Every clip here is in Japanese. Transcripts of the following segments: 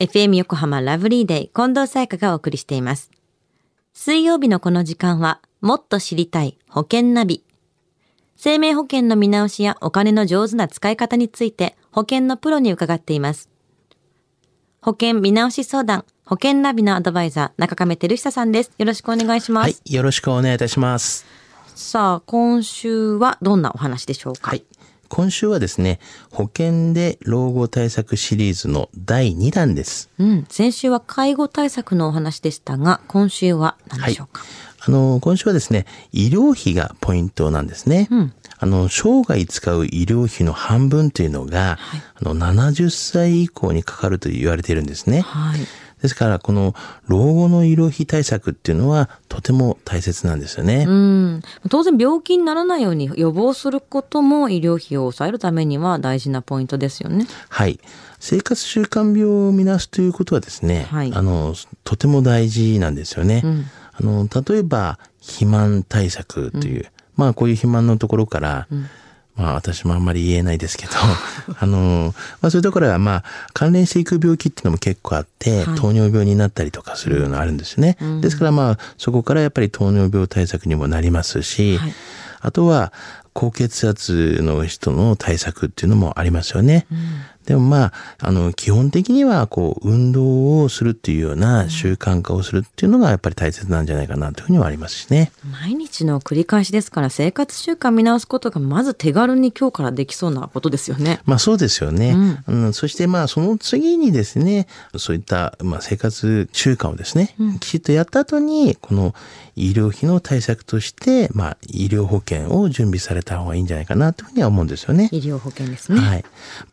FM 横浜ラブリーデイ近藤沙耶香がお送りしています。水曜日のこの時間は、もっと知りたい保険ナビ。生命保険の見直しやお金の上手な使い方について保険のプロに伺っています。保険見直し相談、保険ナビのアドバイザー、中亀照久さんです。よろしくお願いします。はい、よろしくお願いいたします。さあ、今週はどんなお話でしょうか？はい。今週はですね、保険で老後対策シリーズの第2弾です。うん、先週は介護対策のお話でしたが、今週は何でしょうか、あの、今週はですね、医療費がポイントなんですね。うんあの、生涯使う医療費の半分というのが、あの、70歳以降にかかると言われているんですね。はい。ですから、この老後の医療費対策っていうのはとても大切なんですよね。うん、当然病気にならないように予防することも医療費を抑えるためには大事なポイントですよね。はい。生活習慣病を見なすということはですね、はいあの、とても大事なんですよね。んあの、例えば、肥満対策という、まあ、こういう肥満のところから、まあ、私もあんまり言えないですけど、あの、まあ、そういうところは、まあ、関連していく病気っていうのも結構あって、はい糖尿病になったりとかするのあるんですね。ですから、まあ、そこからやっぱり糖尿病対策にもなりますし、はいあとは、高血圧の人の対策っていうのもありますよね。でもまあ、あの、基本的には、こう、運動をするっていうような習慣化をするっていうのがやっぱり大切なんじゃないかなというふうにはありますしね。毎日の繰り返しですから生活習慣見直すことがまず手軽に今日からできそうなことですよね。まあそうですよね。うんそしてまあその次にですね、そういったまあ生活習慣をですね、きちっとやった後に、この医療費の対策として、まあ医療保険を準備された方がいいんじゃないかなというふうには思うんですよね。医療保険ですね。はい。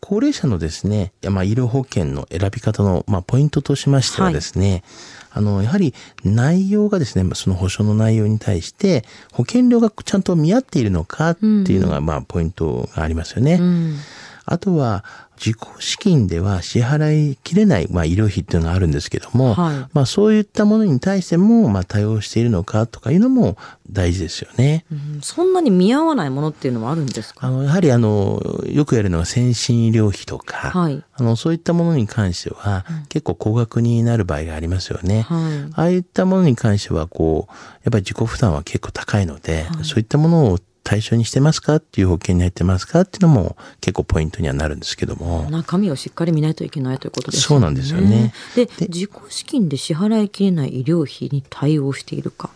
高齢者のですね、まあ、医療保険の選び方の、まあ、ポイントとしましてはですね、あの、やはり内容がですね、まあその保証の内容に対して、保険料がちゃんと見合っているのかっていうのが、まあ、ポイントがありますよね。うん。あとは、自己資金では支払いきれない、まあ、医療費っていうのがあるんですけども、はい。まあ、そういったものに対しても、まあ、対応しているのかとかいうのも大事ですよね。うん。そんなに見合わないものっていうのもあるんですか？あの、やはりあの、よくやるのは先進医療費とか、はい。あの、そういったものに関しては、結構高額になる場合がありますよね。はい。ああいったものに関しては、こう、やっぱり自己負担は結構高いので、そういったものを対象にしてますか？っていう保険に入ってますか？っていうのも結構ポイントにはなるんですけども。中身をしっかり見ないといけないということですよね。そうなんですよねで自己資金で支払いきれない医療費に対応しているか。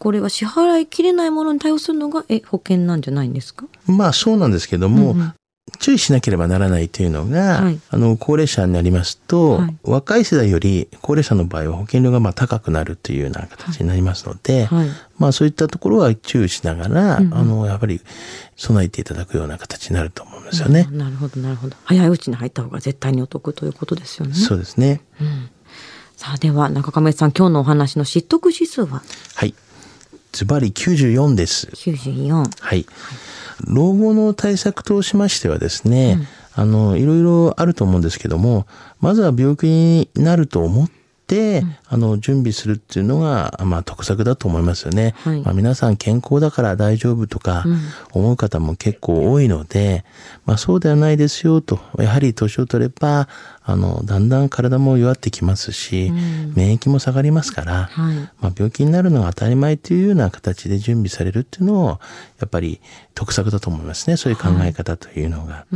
これは支払いきれないものに対応するのがえ保険なんじゃないんですか？まあそうなんですけども、注意しなければならないというのが、はいあの、高齢者になりますと、はい若い世代より高齢者の場合は保険料がまあ高くなるというような形になりますので、はいまあそういったところは注意しながら、あの、やっぱり備えていただくような形になると思うんですよね。なるほどなるほど早いうちに入った方が絶対にお得ということですよね。そうですね。さあでは中亀さん今日のお話の知得指数は？はい。ズバリ94です。94。はい。老後の対策としましてはですね、あの、いろいろあると思うんですけども、まずは病気になると思って、あの、準備するっていうのが、まあ、得策だと思いますよね。はいまあ、皆さん健康だから大丈夫とか、思う方も結構多いので、まあ、そうではないですよと、やはり年を取れば、あの、だんだん体も弱ってきますし、免疫も下がりますから、はいまあ、病気になるのが当たり前というような形で準備されるっていうのを、やっぱり得策だと思いますね。そういう考え方というのが。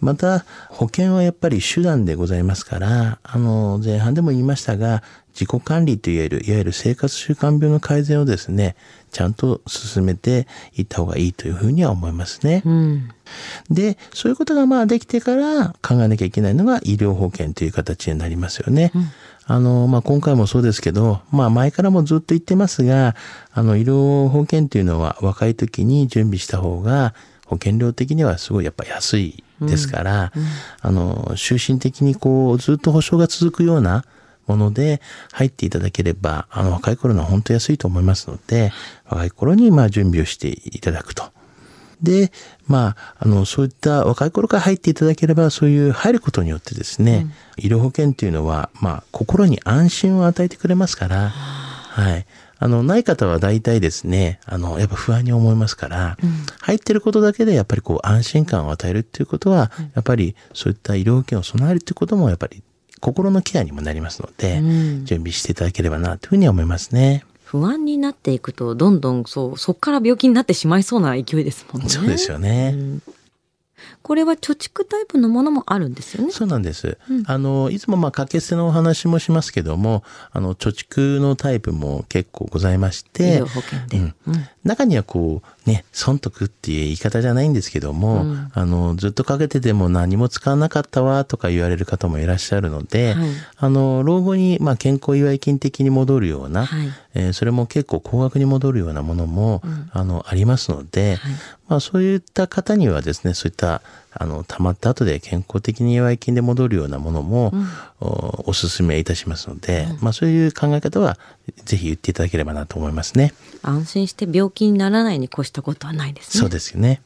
また、保険はやっぱり手段でございますから、あの、前半でも言いましたが、自己管理といわゆる、いわゆる生活習慣病の改善をですね、ちゃんと進めていった方がいいというふうには思いますね。うん。で、そういうことがまあできてから考えなきゃいけないのが医療保険という形になりますよね。あの、まあ今回もそうですけど、まあ前からもずっと言ってますが、あの医療保険っていうのは若い時に準備した方が保険料的にはすごいやっぱ安いですから、あの、終身的にこうずっと保証が続くようなもので入っていただければ、あの若い頃のは本当安いと思いますので、若い頃にまあ準備をしていただくと。で、まあ、あの、そういった若い頃から入っていただければ、そういう入ることによってですね、医療保険っていうのは、まあ、心に安心を与えてくれますから、はい。あの、ない方は大体ですね、あの、やっぱ不安に思いますから、入ってることだけでやっぱりこう安心感を与えるっていうことは、やっぱりそういった医療保険を備えるっていうこともやっぱり心のケアにもなりますので、うん準備していただければなというふうに思いますね。不安になっていくと、どんどんそう、そっから病気になってしまいそうな勢いですもんね。そうですよね。うんこれは貯蓄タイプのものもあるんですよね。そうなんです。うん。あの、いつもまあ、掛け捨てのお話もしますけども、あの、貯蓄のタイプも結構ございまし医て療、保険で。うん。うん。中にはこう、ね、損得っていう言い方じゃないんですけども、うん。あの、ずっとかけてても何も使わなかったわとか言われる方もいらっしゃるので、はい。あの、老後に、まあ、健康祝い金的に戻るような、はい。えーそれも結構高額に戻るようなものも、あの、ありますので、はいまあ、そういった方にはですね、そういった、あの、溜まった後で健康的に祝い金で戻るようなものも、おお勧めいたしますので、まあ、そういう考え方は、ぜひ言っていただければなと思いますね。安心して病気にならないに越したことはないですね。そうですよね。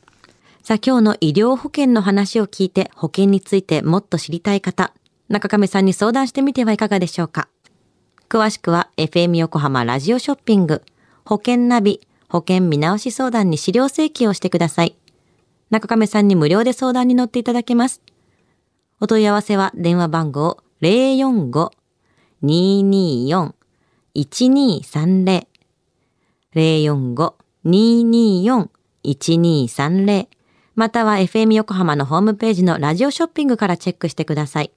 さあ今日の医療保険の話を聞いて保険についてもっと知りたい方、中亀さんに相談してみてはいかがでしょうか。詳しくは FM 横浜ラジオショッピング保険ナビ保険見直し相談に資料請求をしてください。中亀さんに無料で相談に乗っていただけます。お問い合わせは電話番号045-224-1230 045-224-1230または FM 横浜のホームページのラジオショッピングからチェックしてください。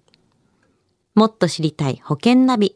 もっと知りたい保険ナビ。